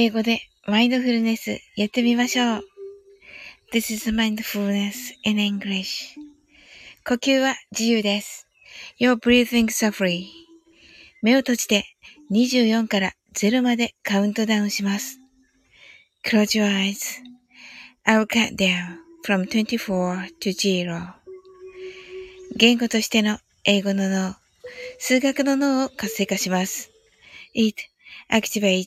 英語でマインドフルネスやってみましょう。This is mindfulness in English. 呼吸は自由です。Your breathing are free. 目を閉じて24から0までカウントダウンします。Close your eyes. I'll cut down from 24 to 0. 言語としての英語の脳、数学の脳を活性化します。It activates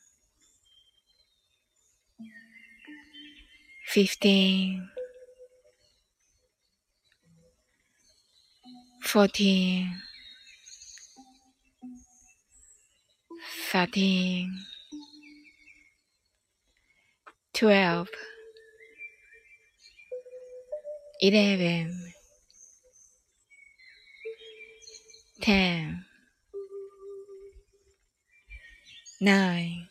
15 14 13 12 11 10 9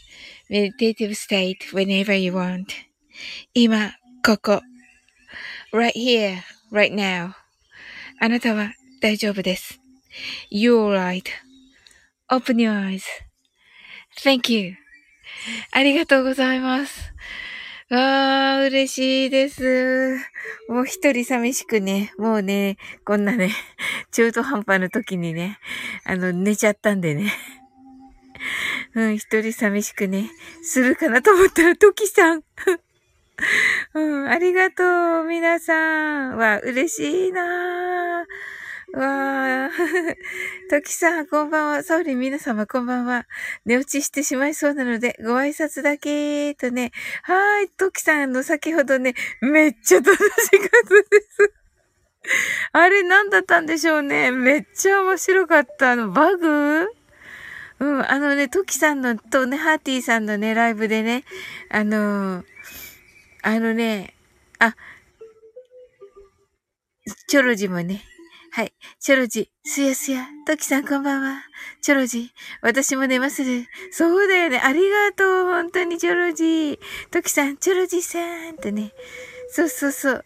meditative state whenever you want. 今、ここ。right here, right now. あなたは大丈夫です。You're right.Open your eyes.Thank you. ありがとうございます。わー、嬉しいです。もう一人寂しくね、もうね、こんなね、中途半端な時にね、あの、寝ちゃったんでね。うん、一人寂しくね、するかなと思ったら、トキさん。うん、ありがとう、皆さん。わ、嬉しいなわー。トキさん、こんばんは。サウリ、皆様、こんばんは。寝落ちしてしまいそうなので、ご挨拶だけとね。はい、トキさんの先ほどね、めっちゃ楽しかったです。あれ、何だったんでしょうね。めっちゃ面白かった。あの、バグ？うん、あのね、トキさんのとね、ハーティーさんのね、ライブでね、あのー、あのね、あ、チョロジもね、はい。チョロジ、すやすや、トキさんこんばんは。チョロジ、私も寝まする。そうだよね。ありがとう。本当にチョロジ。トキさん、チョロジさんとね。そうそうそう。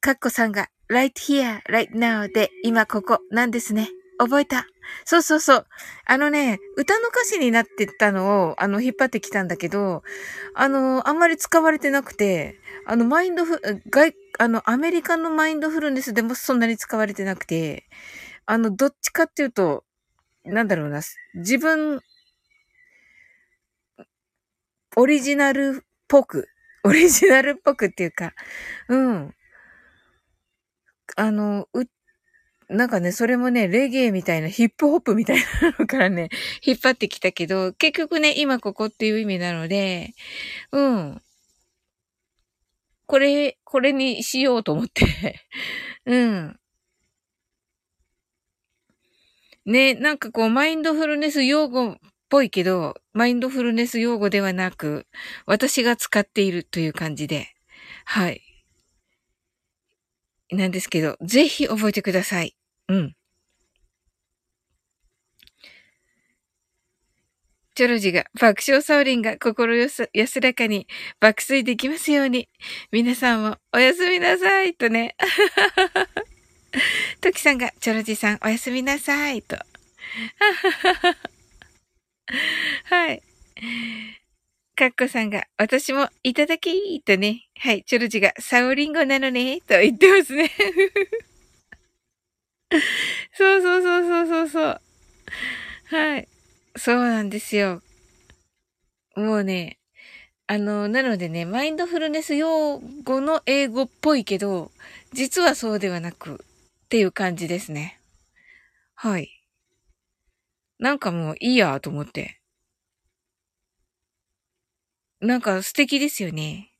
かっこさんが、right here, right now で、今ここなんですね。覚えた。そうそうそう。あのね、歌の歌詞になってたのを、あの、引っ張ってきたんだけど、あの、あんまり使われてなくて、あの、マインドフ、外、あの、アメリカのマインドフルネスでもそんなに使われてなくて、あの、どっちかっていうと、なんだろうな、自分、オリジナルっぽく、オリジナルっぽくっていうか、うん。あの、う、なんかね、それもね、レゲエみたいな、ヒップホップみたいなのからね、引っ張ってきたけど、結局ね、今ここっていう意味なので、うん。これ、これにしようと思って うん。ね、なんかこう、マインドフルネス用語っぽいけど、マインドフルネス用語ではなく、私が使っているという感じで、はい。なんですけど、ぜひ覚えてください。うん。チョロジが爆笑サウリンが心安らかに爆睡できますように。皆さんもおやすみなさいとね。トキさんがチョロジさんおやすみなさいと。はい。かっこさんが、私もいただきとね。はい。チョルジが、サオリンゴなのね。と言ってますね。そうそうそうそうそうそう。はい。そうなんですよ。もうね、あの、なのでね、マインドフルネス用語の英語っぽいけど、実はそうではなく、っていう感じですね。はい。なんかもういいやと思って。なんか素敵ですよね。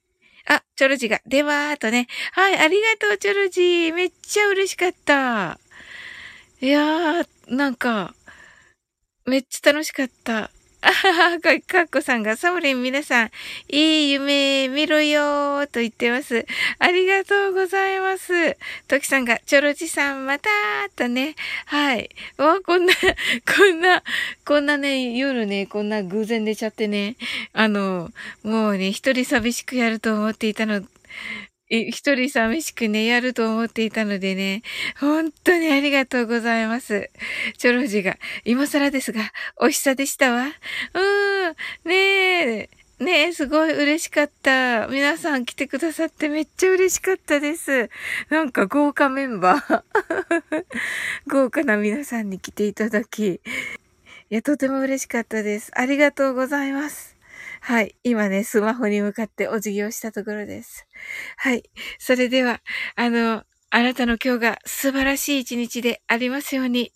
あ、チョロジが、ではーとね。はい、ありがとう、チョロジ。めっちゃ嬉しかった。いやー、なんか、めっちゃ楽しかった。あはは、かっこさんが、サオリン皆さん、いい夢見ろよーと言ってます。ありがとうございます。トキさんが、チョロジさんまたーとね。はい。わ、こんな、こんな、こんなね、夜ね、こんな偶然寝ちゃってね。あの、もうね、一人寂しくやると思っていたの、一人寂しくね、やると思っていたのでね、本当にありがとうございます。チョロジが、今更ですが、おしさでしたわ。うん、ねえ、ねえ、すごい嬉しかった。皆さん来てくださってめっちゃ嬉しかったです。なんか豪華メンバー。豪華な皆さんに来ていただき、いや、とても嬉しかったです。ありがとうございます。はい。今ね、スマホに向かってお辞儀をしたところです。はい。それでは、あの、あなたの今日が素晴らしい一日でありますように。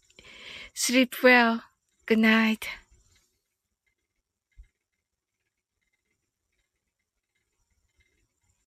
sleep well. Good night.